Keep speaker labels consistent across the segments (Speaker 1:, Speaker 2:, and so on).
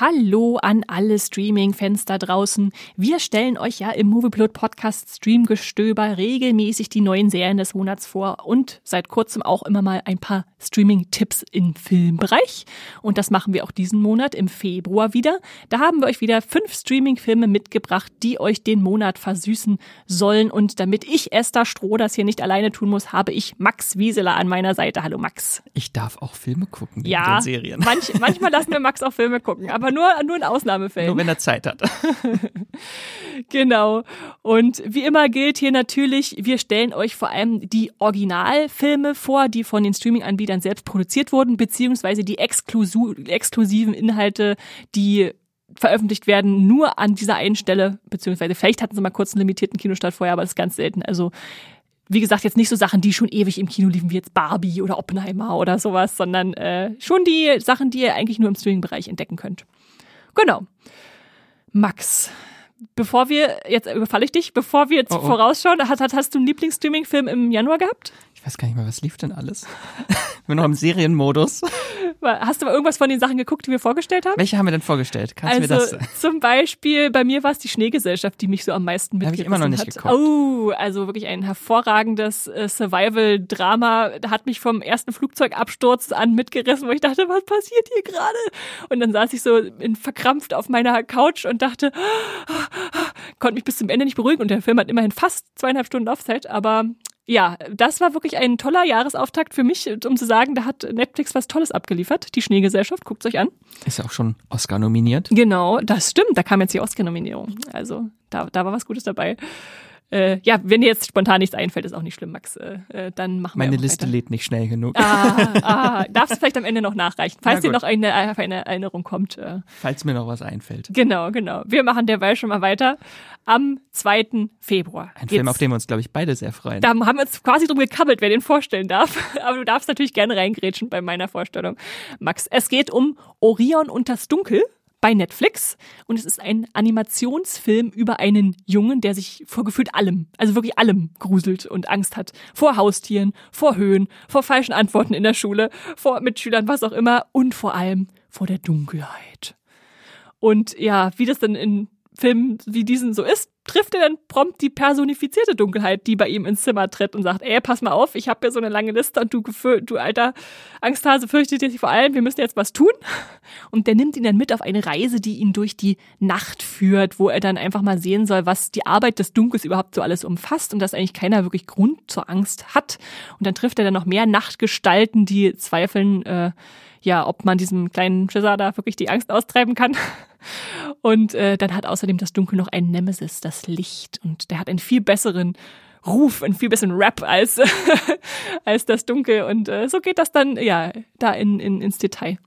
Speaker 1: Hallo an alle Streaming-Fans da draußen. Wir stellen euch ja im Movieplot Podcast Streamgestöber regelmäßig die neuen Serien des Monats vor und seit kurzem auch immer mal ein paar Streaming-Tipps im Filmbereich. Und das machen wir auch diesen Monat im Februar wieder. Da haben wir euch wieder fünf Streaming-Filme mitgebracht, die euch den Monat versüßen sollen. Und damit ich Esther Stroh das hier nicht alleine tun muss, habe ich Max Wieseler an meiner Seite. Hallo Max.
Speaker 2: Ich darf auch Filme gucken
Speaker 1: ja, Serien. Manch, manchmal lassen wir Max auch Filme gucken, aber nur, nur in Ausnahmefällen.
Speaker 2: Nur wenn er Zeit hat.
Speaker 1: genau. Und wie immer gilt hier natürlich, wir stellen euch vor allem die Originalfilme vor, die von den Streaming-Anbietern selbst produziert wurden, beziehungsweise die exklusiven Inhalte, die veröffentlicht werden, nur an dieser einen Stelle, beziehungsweise vielleicht hatten sie mal kurz einen limitierten Kinostart vorher, aber das ist ganz selten. Also wie gesagt, jetzt nicht so Sachen, die schon ewig im Kino liefen, wie jetzt Barbie oder Oppenheimer oder sowas, sondern äh, schon die Sachen, die ihr eigentlich nur im Streaming-Bereich entdecken könnt. Genau. Max, bevor wir, jetzt überfalle ich dich, bevor wir jetzt oh, oh. vorausschauen, hast, hast du einen Lieblingsstreaming-Film im Januar gehabt?
Speaker 2: Ich weiß gar nicht mehr, was lief denn alles? wir noch im Serienmodus.
Speaker 1: Hast du mal irgendwas von den Sachen geguckt, die wir vorgestellt haben?
Speaker 2: Welche haben wir denn vorgestellt?
Speaker 1: Kannst also, du mir das zum Beispiel, bei mir war es die Schneegesellschaft, die mich so am meisten mitgerissen
Speaker 2: Habe ich immer noch nicht
Speaker 1: hat.
Speaker 2: geguckt.
Speaker 1: Oh, also wirklich ein hervorragendes äh, Survival-Drama. Hat mich vom ersten Flugzeugabsturz an mitgerissen, wo ich dachte, was passiert hier gerade? Und dann saß ich so in, verkrampft auf meiner Couch und dachte, konnte mich bis zum Ende nicht beruhigen. Und der Film hat immerhin fast zweieinhalb Stunden Laufzeit, aber ja, das war wirklich ein toller Jahresauftakt für mich, um zu sagen, da hat Netflix was Tolles abgeliefert. Die Schneegesellschaft, guckt euch an.
Speaker 2: Ist ja auch schon Oscar nominiert.
Speaker 1: Genau, das stimmt. Da kam jetzt die Oscar-Nominierung. Also da, da war was Gutes dabei. Äh, ja, wenn dir jetzt spontan nichts einfällt, ist auch nicht schlimm, Max. Äh, äh dann machen
Speaker 2: Meine
Speaker 1: wir
Speaker 2: Meine Liste
Speaker 1: weiter.
Speaker 2: lädt nicht schnell genug.
Speaker 1: Ah, ah, darfst du vielleicht am Ende noch nachreichen, falls dir noch eine, eine Erinnerung kommt. Äh.
Speaker 2: Falls mir noch was einfällt.
Speaker 1: Genau, genau. Wir machen derweil schon mal weiter. Am 2. Februar.
Speaker 2: Ein Film, auf den wir uns, glaube ich, beide sehr freuen.
Speaker 1: Da haben wir uns quasi drum gekabbelt, wer den vorstellen darf. Aber du darfst natürlich gerne reingrätschen bei meiner Vorstellung. Max, es geht um Orion und das Dunkel bei Netflix und es ist ein Animationsfilm über einen Jungen, der sich vor gefühlt allem, also wirklich allem gruselt und Angst hat. Vor Haustieren, vor Höhen, vor falschen Antworten in der Schule, vor Mitschülern, was auch immer und vor allem vor der Dunkelheit. Und ja, wie das dann in Filmen wie diesen so ist, trifft er dann prompt die personifizierte Dunkelheit, die bei ihm ins Zimmer tritt und sagt, ey, pass mal auf, ich habe hier so eine lange Liste und du, du alter Angsthase fürchtet dich vor allem, wir müssen jetzt was tun. Und der nimmt ihn dann mit auf eine Reise, die ihn durch die Nacht führt, wo er dann einfach mal sehen soll, was die Arbeit des Dunkels überhaupt so alles umfasst und dass eigentlich keiner wirklich Grund zur Angst hat. Und dann trifft er dann noch mehr Nachtgestalten, die zweifeln, äh, ja, ob man diesem kleinen Schisser da wirklich die Angst austreiben kann. Und äh, dann hat außerdem das Dunkel noch einen Nemesis, das Licht. Und der hat einen viel besseren Ruf, einen viel besseren Rap als, als das Dunkel. Und äh, so geht das dann, ja, da in, in, ins Detail.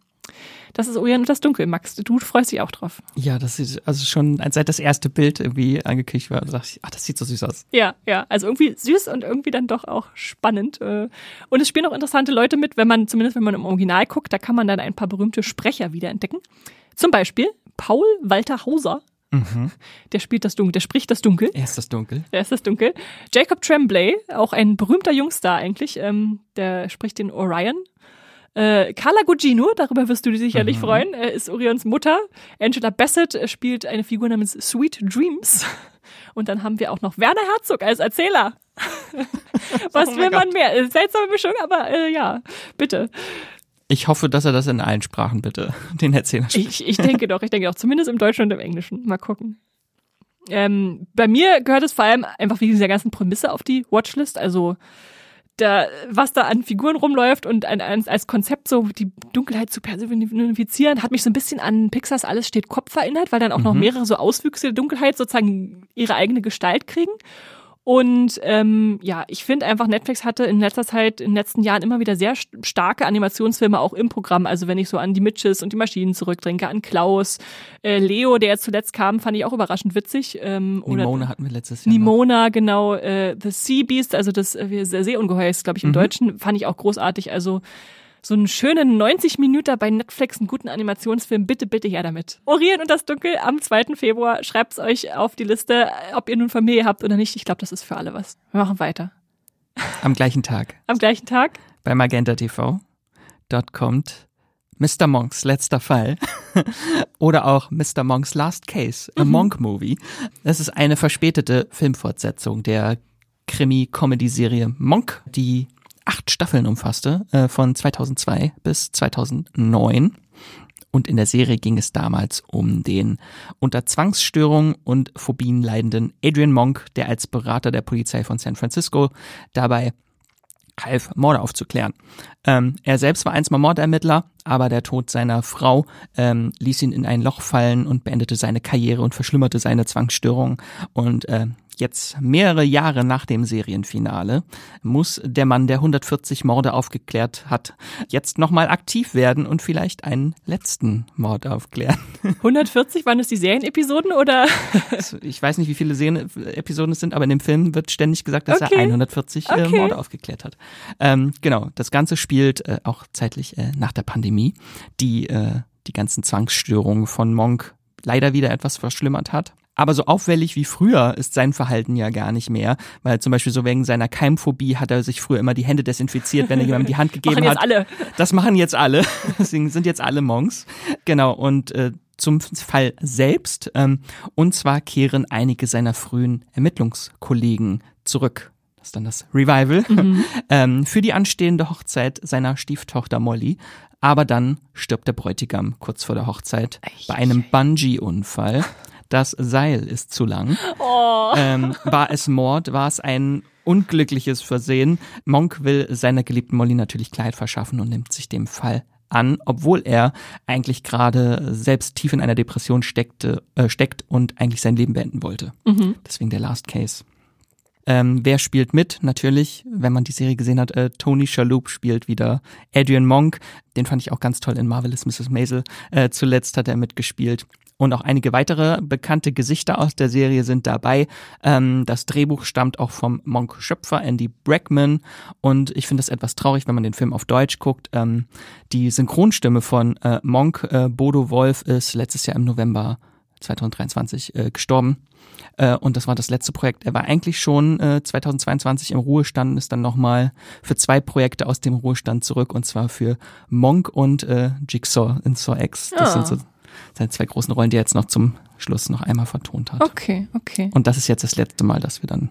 Speaker 1: Das ist Orient und das Dunkel, Max. Du freust dich auch drauf.
Speaker 2: Ja, das sieht also schon, seit das erste Bild irgendwie angekündigt war, dachte ich, ach, das sieht so süß aus.
Speaker 1: Ja, ja, also irgendwie süß und irgendwie dann doch auch spannend. Äh. Und es spielen auch interessante Leute mit, wenn man, zumindest wenn man im Original guckt, da kann man dann ein paar berühmte Sprecher wiederentdecken. Zum Beispiel Paul Walter Hauser. Mhm. Der spielt das Dunkel, der spricht das Dunkel.
Speaker 2: Er ist das Dunkel.
Speaker 1: Er ist das Dunkel. Jacob Tremblay, auch ein berühmter Jungstar eigentlich, ähm, der spricht den Orion. Äh, Carla Gugino, darüber wirst du dich sicherlich mhm. freuen, äh, ist Orions Mutter. Angela Bassett äh, spielt eine Figur namens Sweet Dreams. Und dann haben wir auch noch Werner Herzog als Erzähler. Was oh will man Gott. mehr? Seltsame Mischung, aber äh, ja, bitte.
Speaker 2: Ich hoffe, dass er das in allen Sprachen bitte den Erzähler
Speaker 1: spricht. Ich, ich denke doch, ich denke auch, zumindest im Deutschen und im Englischen. Mal gucken. Ähm, bei mir gehört es vor allem einfach wegen dieser ganzen Prämisse auf die Watchlist. Also da, was da an Figuren rumläuft und ein, ein, als Konzept so die Dunkelheit zu personifizieren, hat mich so ein bisschen an Pixars Alles steht Kopf erinnert, weil dann auch mhm. noch mehrere so Auswüchse der Dunkelheit sozusagen ihre eigene Gestalt kriegen. Und ähm, ja, ich finde einfach, Netflix hatte in letzter Zeit, in den letzten Jahren immer wieder sehr starke Animationsfilme auch im Programm. Also wenn ich so an die Mitches und die Maschinen zurückdenke, an Klaus, äh, Leo, der jetzt zuletzt kam, fand ich auch überraschend witzig. Ähm,
Speaker 2: Nimona hatten wir letztes Jahr.
Speaker 1: Nimona, noch. genau. Äh, The Sea Beast, also das äh, Seeungeheuer ist, glaube ich, im mhm. Deutschen, fand ich auch großartig. Also so einen schönen 90 Minuten bei Netflix, einen guten Animationsfilm, bitte, bitte her damit. Orion und das Dunkel am 2. Februar. Schreibt's euch auf die Liste, ob ihr nun Familie habt oder nicht. Ich glaube, das ist für alle was. Wir machen weiter.
Speaker 2: Am gleichen Tag.
Speaker 1: Am gleichen Tag?
Speaker 2: Bei Magenta TV. Dort kommt Mr. Monks letzter Fall oder auch Mr. Monks Last Case, a Monk Movie. Das ist eine verspätete Filmfortsetzung der Krimi-Comedy-Serie Monk, die acht Staffeln umfasste, äh, von 2002 bis 2009. Und in der Serie ging es damals um den unter Zwangsstörungen und Phobien leidenden Adrian Monk, der als Berater der Polizei von San Francisco dabei half, Morde aufzuklären. Ähm, er selbst war einst mal Mordermittler, aber der Tod seiner Frau ähm, ließ ihn in ein Loch fallen und beendete seine Karriere und verschlimmerte seine Zwangsstörung. Und äh, Jetzt mehrere Jahre nach dem Serienfinale muss der Mann, der 140 Morde aufgeklärt hat, jetzt nochmal aktiv werden und vielleicht einen letzten Mord aufklären.
Speaker 1: 140 waren es die Serienepisoden oder?
Speaker 2: Ich weiß nicht, wie viele Serienepisoden es sind, aber in dem Film wird ständig gesagt, dass
Speaker 1: Okay.
Speaker 2: er 140 äh,
Speaker 1: Okay.
Speaker 2: Morde aufgeklärt hat. Ähm, genau, das Ganze spielt äh, auch zeitlich äh, nach der Pandemie, die äh, die ganzen Zwangsstörungen von Monk leider wieder etwas verschlimmert hat. Aber so auffällig wie früher ist sein Verhalten ja gar nicht mehr, weil zum Beispiel so wegen seiner Keimphobie hat er sich früher immer die Hände desinfiziert, wenn er jemandem die Hand gegeben
Speaker 1: Machen jetzt
Speaker 2: hat.
Speaker 1: alle.
Speaker 2: Das machen jetzt alle. Deswegen sind jetzt alle Monks. Genau. Und äh, zum Fall selbst. Ähm, und zwar kehren einige seiner frühen Ermittlungskollegen zurück. Das ist dann das Revival. Ähm, für die anstehende Hochzeit seiner Stieftochter Molly. Aber dann stirbt der Bräutigam kurz vor der Hochzeit bei einem Bungee-Unfall. Das Seil ist zu lang. Ähm, war es Mord? War es ein unglückliches Versehen? Monk will seiner geliebten Molly natürlich Kleid verschaffen und nimmt sich dem Fall an, obwohl er eigentlich gerade selbst tief in einer Depression steckte, äh, steckt und eigentlich sein Leben beenden wollte. Deswegen der Last Case. Ähm, wer spielt mit? Natürlich, wenn man die Serie gesehen hat, äh, Tony Shalhoub spielt wieder Adrian Monk. Den fand ich auch ganz toll in Marvelous Mrs. Maisel. Äh, zuletzt hat er mitgespielt. Und auch einige weitere bekannte Gesichter aus der Serie sind dabei. Ähm, das Drehbuch stammt auch vom Monk-Schöpfer Andy Brackman. Und ich finde es etwas traurig, wenn man den Film auf Deutsch guckt. Ähm, die Synchronstimme von äh, Monk, äh, Bodo Wolf, ist letztes Jahr im November 2023 äh, gestorben. Äh, und das war das letzte Projekt. Er war eigentlich schon äh, 2022 im Ruhestand und ist dann nochmal für zwei Projekte aus dem Ruhestand zurück und zwar für Monk und äh, Jigsaw in Saw X. Das
Speaker 1: Ah.
Speaker 2: sind so seine zwei großen Rollen, die er jetzt noch zum Schluss noch einmal vertont hat.
Speaker 1: Okay, okay.
Speaker 2: Und das ist jetzt das letzte Mal, dass wir dann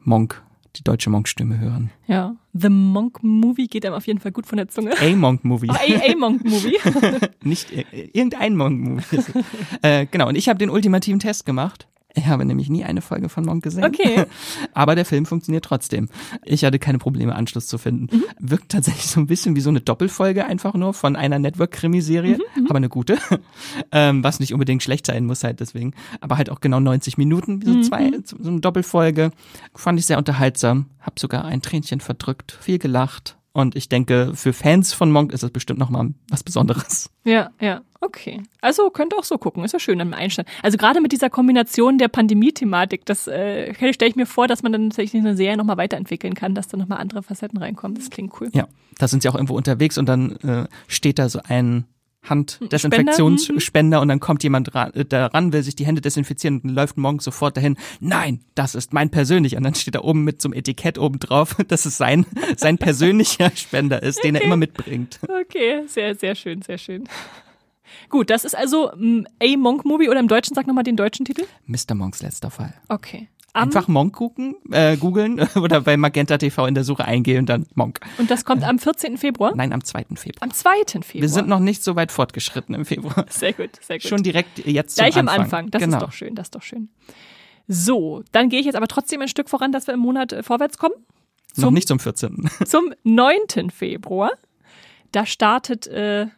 Speaker 2: Monk, die deutsche Monk-Stimme hören.
Speaker 1: Ja. The Monk Movie geht einem auf jeden Fall gut von der Zunge.
Speaker 2: A Monk-Movie.
Speaker 1: A, A Monk Movie.
Speaker 2: nicht äh, irgendein Monk-Movie. äh, genau, und ich habe den ultimativen Test gemacht. Ich habe nämlich nie eine Folge von Monk gesehen.
Speaker 1: Okay.
Speaker 2: Aber der Film funktioniert trotzdem. Ich hatte keine Probleme, Anschluss zu finden.
Speaker 1: Mhm.
Speaker 2: Wirkt tatsächlich so ein bisschen wie so eine Doppelfolge einfach nur von einer Network-Krimiserie,
Speaker 1: Mhm,
Speaker 2: aber eine gute. ähm, was nicht unbedingt schlecht sein muss halt deswegen. Aber halt auch genau 90 Minuten, wie so
Speaker 1: Mhm.
Speaker 2: zwei, so eine Doppelfolge. Fand ich sehr unterhaltsam. Hab sogar ein Tränchen verdrückt, viel gelacht. Und ich denke, für Fans von Monk ist es bestimmt nochmal was Besonderes.
Speaker 1: Ja, ja, okay. Also könnt ihr auch so gucken, ist ja schön am Einstand. Also gerade mit dieser Kombination der Pandemie-Thematik, das äh, stelle ich mir vor, dass man dann tatsächlich eine Serie nochmal weiterentwickeln kann, dass da nochmal andere Facetten reinkommen. Das klingt cool.
Speaker 2: Ja, da sind sie auch irgendwo unterwegs und dann äh, steht da so ein Handdesinfektionsspender und dann kommt jemand ran, äh, da ran, will sich die Hände desinfizieren und dann läuft Monk sofort dahin. Nein, das ist mein persönlicher. Und dann steht da oben mit so einem Etikett oben drauf, dass es sein, sein persönlicher Spender ist, den er immer mitbringt.
Speaker 1: Okay, sehr, sehr schön, sehr schön. Gut, das ist also mm, A Monk Movie oder im Deutschen, sag nochmal den deutschen Titel.
Speaker 2: Mr. Monks letzter Fall.
Speaker 1: Okay. Am,
Speaker 2: Einfach Monk gucken, äh, googeln oder bei Magenta TV in der Suche eingehen und dann Monk.
Speaker 1: und das kommt am 14. Februar?
Speaker 2: Nein, am 2. Februar.
Speaker 1: Am 2. Februar.
Speaker 2: Wir sind noch nicht so weit fortgeschritten im Februar.
Speaker 1: sehr gut, sehr gut.
Speaker 2: Schon direkt jetzt zum
Speaker 1: Gleich am
Speaker 2: Anfang.
Speaker 1: Anfang. Das
Speaker 2: genau.
Speaker 1: ist doch schön, das ist doch schön. So, dann gehe ich jetzt aber trotzdem ein Stück voran, dass wir im Monat äh, vorwärts kommen.
Speaker 2: Noch nicht zum 14.
Speaker 1: Zum 9. Februar. Da startet äh,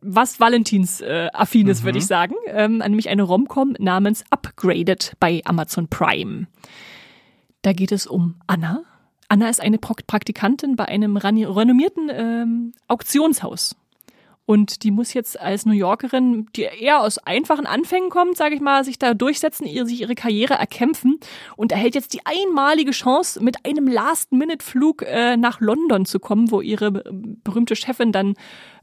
Speaker 1: was Valentins äh, affines, würde ich sagen, ähm, nämlich eine Romcom namens Upgraded bei Amazon Prime. Da geht es um Anna. Anna ist eine Praktikantin bei einem renommierten ähm, Auktionshaus. Und die muss jetzt als New Yorkerin, die eher aus einfachen Anfängen kommt, sage ich mal, sich da durchsetzen, ihr, sich ihre Karriere erkämpfen und erhält jetzt die einmalige Chance, mit einem Last-Minute-Flug äh, nach London zu kommen, wo ihre be- berühmte Chefin dann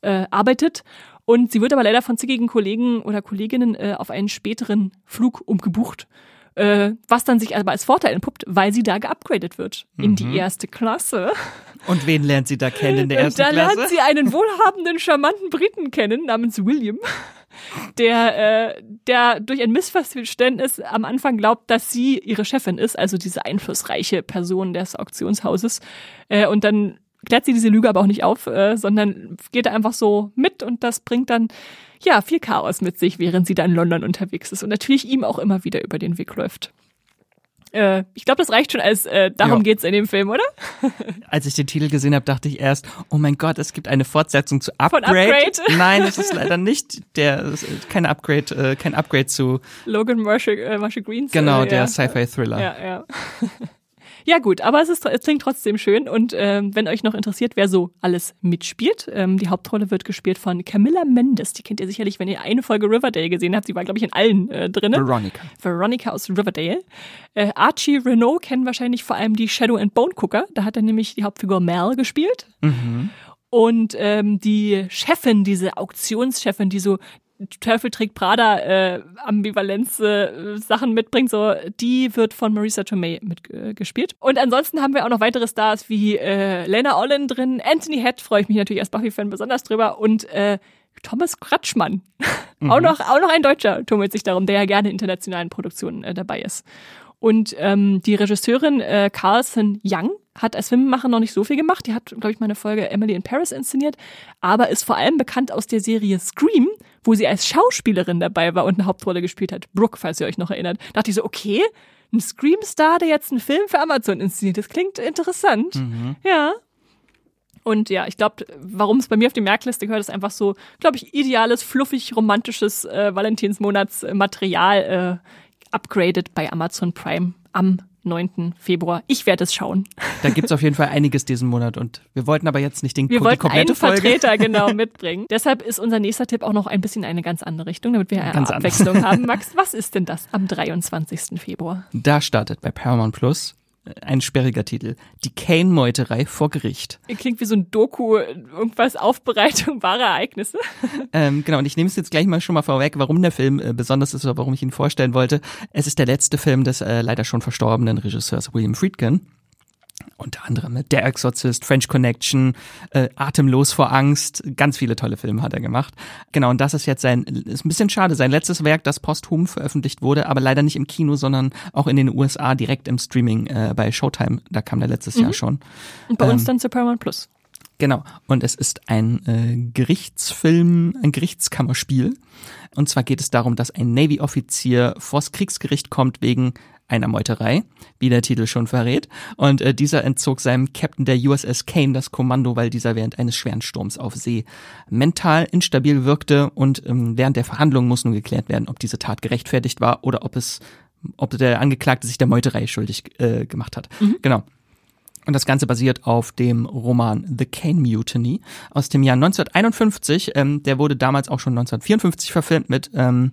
Speaker 1: äh, arbeitet. Und sie wird aber leider von zickigen Kollegen oder Kolleginnen äh, auf einen späteren Flug umgebucht. Äh, was dann sich aber als Vorteil entpuppt, weil sie da geupgradet wird in die erste Klasse.
Speaker 2: Und wen lernt sie da kennen in der ersten
Speaker 1: Und da
Speaker 2: Klasse?
Speaker 1: lernt sie einen wohlhabenden, charmanten Briten kennen namens William, der, äh, der durch ein Missverständnis am Anfang glaubt, dass sie ihre Chefin ist, also diese einflussreiche Person des Auktionshauses. Äh, und dann klärt sie diese Lüge aber auch nicht auf, äh, sondern geht da einfach so mit und das bringt dann ja viel Chaos mit sich, während sie da in London unterwegs ist und natürlich ihm auch immer wieder über den Weg läuft. Äh, ich glaube, das reicht schon als äh, darum
Speaker 2: Ja.
Speaker 1: geht's in dem Film, oder?
Speaker 2: Als ich den Titel gesehen habe, dachte ich erst, oh mein Gott, es gibt eine Fortsetzung zu
Speaker 1: Von
Speaker 2: Upgrade.
Speaker 1: Upgrade?
Speaker 2: Nein, es ist leider nicht der, es kein Upgrade, äh, kein Upgrade zu,
Speaker 1: Logan Marshall, äh, Marshall Greens.
Speaker 2: genau, der
Speaker 1: ja.
Speaker 2: Sci-Fi-Thriller.
Speaker 1: Ja, ja. Ja gut, aber es, ist, es klingt trotzdem schön und ähm, wenn euch noch interessiert, wer so alles mitspielt, ähm, die Hauptrolle wird gespielt von Camilla Mendes. Die kennt ihr sicherlich, wenn ihr eine Folge Riverdale gesehen habt. Sie war, glaube ich, in allen äh, drinnen.
Speaker 2: Veronica.
Speaker 1: Veronica aus Riverdale. Äh, Archie Renault kennen wahrscheinlich vor allem die Shadow and Bone Cooker. Da hat er nämlich die Hauptfigur Mel gespielt. Und ähm, die Chefin, diese Auktionschefin, die so Teufel trägt Prada äh, Ambivalenz äh, Sachen mitbringt, so die wird von Marisa Tomei mitgespielt. Äh, und ansonsten haben wir auch noch weitere Stars wie äh, Lena Olin drin, Anthony Head freue ich mich natürlich als Buffy-Fan besonders drüber und äh, Thomas Kratschmann. auch, noch, auch noch ein Deutscher tummelt sich darum, der ja gerne in internationalen Produktionen äh, dabei ist. Und ähm, die Regisseurin äh, Carlson Young hat als Filmemacher noch nicht so viel gemacht. Die hat, glaube ich, mal eine Folge Emily in Paris inszeniert, aber ist vor allem bekannt aus der Serie Scream, wo sie als Schauspielerin dabei war und eine Hauptrolle gespielt hat. Brooke, falls ihr euch noch erinnert. Da dachte ich so, okay, ein Scream-Star, der jetzt einen Film für Amazon inszeniert. Das klingt interessant. Ja. Und ja, ich glaube, warum es bei mir auf die Merkliste gehört, ist einfach so, glaube ich, ideales, fluffig, romantisches äh, Valentinsmonatsmaterial äh, upgraded bei Amazon Prime am 9. Februar. Ich werde es schauen.
Speaker 2: Da gibt's auf jeden Fall einiges diesen Monat und wir wollten aber jetzt nicht den,
Speaker 1: Wir wollten
Speaker 2: komplette
Speaker 1: einen
Speaker 2: Folge.
Speaker 1: Vertreter genau mitbringen. Deshalb ist unser nächster Tipp auch noch ein bisschen eine ganz andere Richtung, damit wir eine
Speaker 2: Ganz
Speaker 1: Abwechslung haben. Max, was ist denn das am 23. Februar?
Speaker 2: Da startet bei Paramount Plus ein sperriger Titel. Die Kane-Meuterei vor Gericht.
Speaker 1: Klingt wie so ein Doku, irgendwas Aufbereitung wahrer Ereignisse.
Speaker 2: Ähm, genau, und ich nehme es jetzt gleich mal schon mal vorweg, warum der Film äh, besonders ist oder warum ich ihn vorstellen wollte. Es ist der letzte Film des äh, leider schon verstorbenen Regisseurs William Friedkin. Unter anderem mit Der Exorzist, French Connection, äh, Atemlos vor Angst, ganz viele tolle Filme hat er gemacht. Genau, und das ist jetzt sein, ist ein bisschen schade, sein letztes Werk, das posthum veröffentlicht wurde, aber leider nicht im Kino, sondern auch in den USA direkt im Streaming äh, bei Showtime. Da kam der letztes Jahr schon.
Speaker 1: Und bei uns
Speaker 2: Ähm,
Speaker 1: dann zu Paramount Plus.
Speaker 2: Genau. Und es ist ein äh, Gerichtsfilm, ein Gerichtskammerspiel. Und zwar geht es darum, dass ein Navy-Offizier vors Kriegsgericht kommt wegen einer Meuterei, wie der Titel schon verrät. Und äh, dieser entzog seinem Captain der USS Kane das Kommando, weil dieser während eines schweren Sturms auf See mental instabil wirkte. Und ähm, während der Verhandlungen muss nun geklärt werden, ob diese Tat gerechtfertigt war oder ob es, ob der Angeklagte sich der Meuterei schuldig äh, gemacht hat. Genau. Und das Ganze basiert auf dem Roman The Kane Mutiny aus dem Jahr 1951. Ähm, der wurde damals auch schon 1954 verfilmt mit ähm,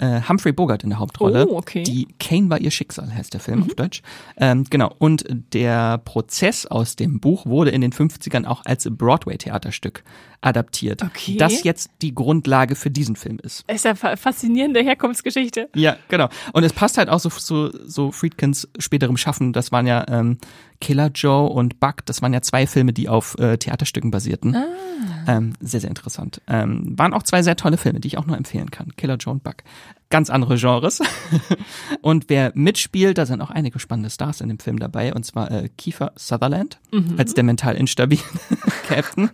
Speaker 2: äh, Humphrey Bogart in der Hauptrolle.
Speaker 1: Oh, okay.
Speaker 2: Die Kane war ihr Schicksal, heißt der Film auf Deutsch. Ähm, genau. Und der Prozess aus dem Buch wurde in den 50ern auch als Broadway-Theaterstück adaptiert.
Speaker 1: Okay.
Speaker 2: Das jetzt die Grundlage für diesen Film ist.
Speaker 1: Ist ja fa- faszinierende Herkunftsgeschichte.
Speaker 2: Ja, genau. Und es passt halt auch so so, so Friedkins späterem Schaffen. Das waren ja ähm, Killer Joe und Buck. Das waren ja zwei Filme, die auf äh, Theaterstücken basierten. Ähm, sehr, sehr interessant. Ähm, waren auch zwei sehr tolle Filme, die ich auch nur empfehlen kann. Killer Joe und Buck. Ganz andere Genres. und wer mitspielt, da sind auch einige spannende Stars in dem Film dabei. Und zwar äh, Kiefer Sutherland als der mental instabile Captain.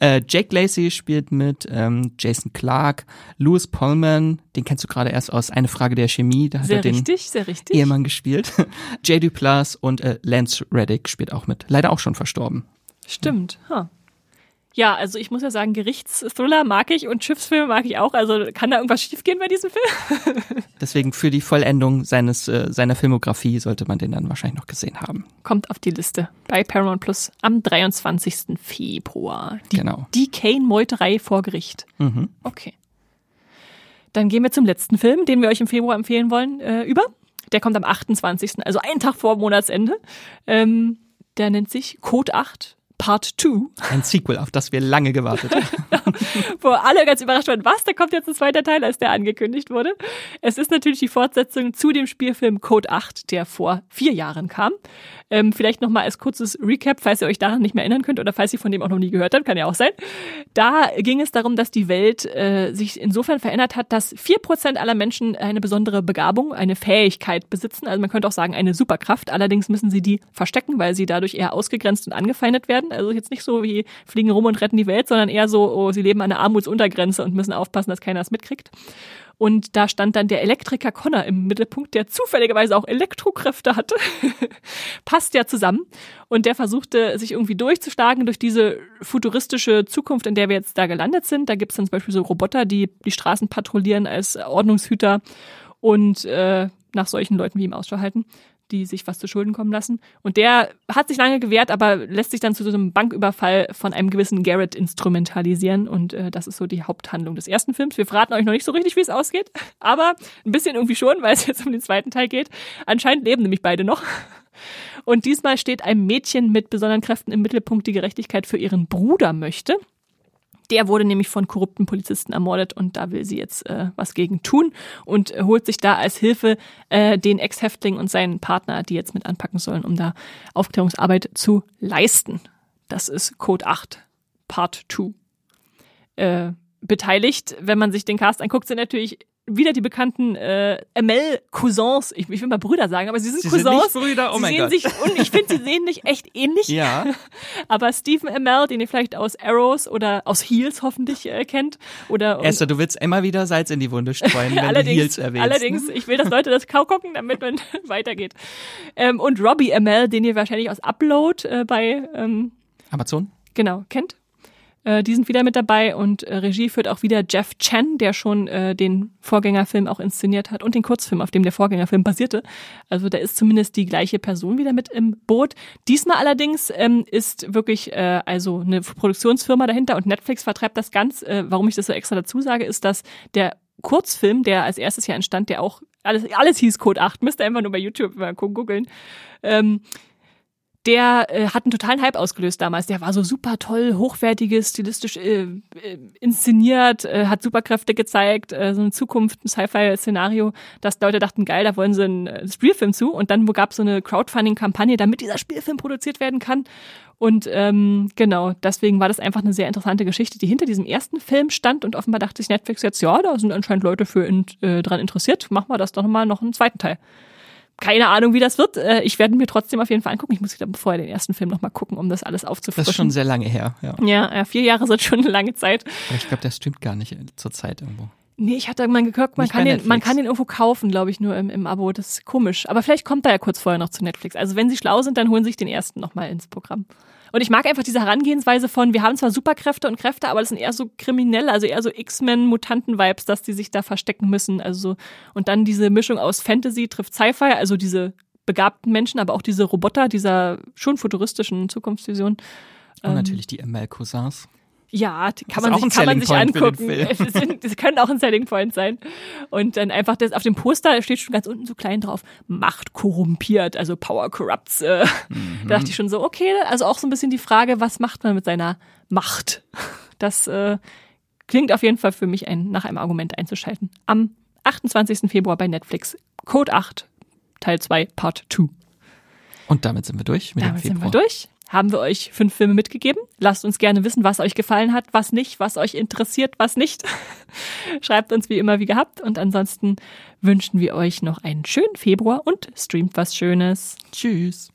Speaker 2: Äh, Jake Lacey spielt mit, ähm, Jason Clark, Louis Pullman, den kennst du gerade erst aus Eine Frage der Chemie, da hat er
Speaker 1: Sehr
Speaker 2: den
Speaker 1: richtig, sehr richtig.
Speaker 2: Ehemann gespielt. J. Duplass und äh, Lance Reddick spielt auch mit. Leider auch schon verstorben.
Speaker 1: Stimmt. Huh. Ja, also ich muss ja sagen, Gerichtsthriller mag ich und Schiffsfilme mag ich auch. Also kann da irgendwas schiefgehen bei diesem Film?
Speaker 2: Deswegen für die Vollendung seines äh, seiner Filmografie sollte man den dann wahrscheinlich noch gesehen haben.
Speaker 1: Kommt auf die Liste bei Paramount Plus am 23. Februar. Die,
Speaker 2: Genau.
Speaker 1: Die Kane-Meuterei vor Gericht.
Speaker 2: Mhm.
Speaker 1: Okay. Dann gehen wir zum letzten Film, den wir euch im Februar empfehlen wollen, äh, über. Der kommt am 28., also einen Tag vor Monatsende. Ähm, der nennt sich Code 8 Part 2.
Speaker 2: Ein Sequel, auf das wir lange gewartet haben.
Speaker 1: Wo alle ganz überrascht waren, was, da kommt jetzt ein zweiter Teil, als der angekündigt wurde. Es ist natürlich die Fortsetzung zu dem Spielfilm Code 8, der vor vier Jahren kam. Ähm, vielleicht nochmal als kurzes Recap, falls ihr euch daran nicht mehr erinnern könnt oder falls ihr von dem auch noch nie gehört habt, kann ja auch sein. Da ging es darum, dass die Welt äh, sich insofern verändert hat, dass vier Prozent aller Menschen eine besondere Begabung, eine Fähigkeit besitzen. Also man könnte auch sagen, eine Superkraft. Allerdings müssen sie die verstecken, weil sie dadurch eher ausgegrenzt und angefeindet werden. Also jetzt nicht so wie fliegen rum und retten die Welt, sondern eher so, oh, sie leben an der Armutsuntergrenze und müssen aufpassen, dass keiner es mitkriegt. Und da stand dann der Elektriker Connor im Mittelpunkt, der zufälligerweise auch Elektrokräfte hatte. Passt ja zusammen. Und der versuchte, sich irgendwie durchzuschlagen durch diese futuristische Zukunft, in der wir jetzt da gelandet sind. Da gibt es dann zum Beispiel so Roboter, die die Straßen patrouillieren als Ordnungshüter und äh, nach solchen Leuten wie ihm Ausschau halten die sich was zu Schulden kommen lassen. Und der hat sich lange gewehrt, aber lässt sich dann zu so einem Banküberfall von einem gewissen Garrett instrumentalisieren. Und äh, das ist so die Haupthandlung des ersten Films. Wir verraten euch noch nicht so richtig, wie es ausgeht, aber ein bisschen irgendwie schon, weil es jetzt um den zweiten Teil geht. Anscheinend leben nämlich beide noch. Und diesmal steht ein Mädchen mit besonderen Kräften im Mittelpunkt, die Gerechtigkeit für ihren Bruder möchte. Der wurde nämlich von korrupten Polizisten ermordet und da will sie jetzt äh, was gegen tun und äh, holt sich da als Hilfe äh, den Ex-Häftling und seinen Partner, die jetzt mit anpacken sollen, um da Aufklärungsarbeit zu leisten. Das ist Code 8, Part 2. Äh, beteiligt, wenn man sich den Cast anguckt, sind natürlich wieder die bekannten äh, ML-Cousins. Ich, ich will mal Brüder sagen, aber sie sind
Speaker 2: Sie
Speaker 1: Cousins.
Speaker 2: sind nicht Brüder, oh
Speaker 1: sie
Speaker 2: mein
Speaker 1: sehen
Speaker 2: Gott.
Speaker 1: sich und ich finde, sie sehen sich echt ähnlich.
Speaker 2: Ja.
Speaker 1: Aber Stephen ML, den ihr vielleicht aus Arrows oder aus Heels hoffentlich äh, kennt, oder
Speaker 2: Esther, du willst immer wieder Salz in die Wunde streuen, wenn du
Speaker 1: allerdings,
Speaker 2: Heels erwähnst. ne?
Speaker 1: allerdings, ich will, dass Leute das Kau gucken, damit man weitergeht. Ähm, und Robbie ML, den ihr wahrscheinlich aus Upload äh, bei ähm,
Speaker 2: Amazon?
Speaker 1: genau kennt. Äh, die sind wieder mit dabei und äh, Regie führt auch wieder Jeff Chen, der schon äh, den Vorgängerfilm auch inszeniert hat und den Kurzfilm, auf dem der Vorgängerfilm basierte. Also da ist zumindest die gleiche Person wieder mit im Boot. Diesmal allerdings ähm, ist wirklich äh, also eine Produktionsfirma dahinter und Netflix vertreibt das ganz. Äh, warum ich das so extra dazu sage, ist, dass der Kurzfilm, der als erstes Jahr entstand, der auch alles, alles hieß Code 8, müsst ihr einfach nur bei YouTube mal gucken, googeln. Ähm, der äh, hat einen totalen Hype ausgelöst damals. Der war so super toll, hochwertiges, stilistisch äh, äh, inszeniert, äh, hat Superkräfte gezeigt, äh, so eine Zukunft, ein Sci-Fi-Szenario, dass Leute dachten, geil, da wollen sie einen äh, Spielfilm zu. Und dann gab es so eine Crowdfunding-Kampagne, damit dieser Spielfilm produziert werden kann. Und ähm, genau, deswegen war das einfach eine sehr interessante Geschichte, die hinter diesem ersten Film stand. Und offenbar dachte sich Netflix jetzt, ja, da sind anscheinend Leute für in, äh, dran interessiert. Machen wir das doch mal noch einen zweiten Teil keine Ahnung, wie das wird. Äh, Ich werde mir trotzdem auf jeden Fall angucken. Ich muss dann vorher den ersten Film nochmal gucken, um das alles
Speaker 2: Das
Speaker 1: aufzufrischen.
Speaker 2: ist schon sehr lange her, ja.
Speaker 1: ja, ja, vier Jahre sind schon eine lange Zeit.
Speaker 2: Aber ich glaube, der streamt gar nicht zur Zeit irgendwo.
Speaker 1: Nee, ich hatte mal geguckt, man
Speaker 2: Nicht
Speaker 1: kann, den, man kann den irgendwo kaufen, glaube ich, nur im, im Abo. Das ist komisch. Aber vielleicht kommt er ja kurz vorher noch zu Netflix. Also wenn sie schlau sind, dann holen sie sich den ersten nochmal ins Programm. Und ich mag einfach diese Herangehensweise von, wir haben zwar Superkräfte und Kräfte, aber das sind eher so kriminelle, also eher so X-Men-Mutanten-Vibes, dass die sich da verstecken müssen. Also so. Und dann diese Mischung aus Fantasy trifft Sci-Fi, also diese begabten Menschen, aber auch diese Roboter, dieser schon futuristischen Zukunftsvision.
Speaker 2: Und natürlich die ML-Cousins.
Speaker 1: Ja, kann man sich, kann man sich
Speaker 2: Point
Speaker 1: angucken. Es sind, das können auch ein Selling Point sein. Und dann einfach das auf dem Poster steht schon ganz unten so klein drauf, Macht korrumpiert, also Power corrupts. Äh. Da dachte ich schon so, okay, also auch so ein bisschen die Frage, was macht man mit seiner Macht? Das äh, klingt auf jeden Fall für mich ein, nach einem Argument einzuschalten. Am 28. Februar bei Netflix, Code 8, Teil 2, Part 2.
Speaker 2: Und damit sind wir durch mit
Speaker 1: Damit
Speaker 2: dem
Speaker 1: sind
Speaker 2: Februar.
Speaker 1: wir durch. Haben wir euch fünf Filme mitgegeben. Lasst uns gerne wissen, was euch gefallen hat, was nicht, was euch interessiert, was nicht. Schreibt uns wie immer wie gehabt. Und ansonsten wünschen wir euch noch einen schönen Februar und streamt was Schönes.
Speaker 2: Tschüss.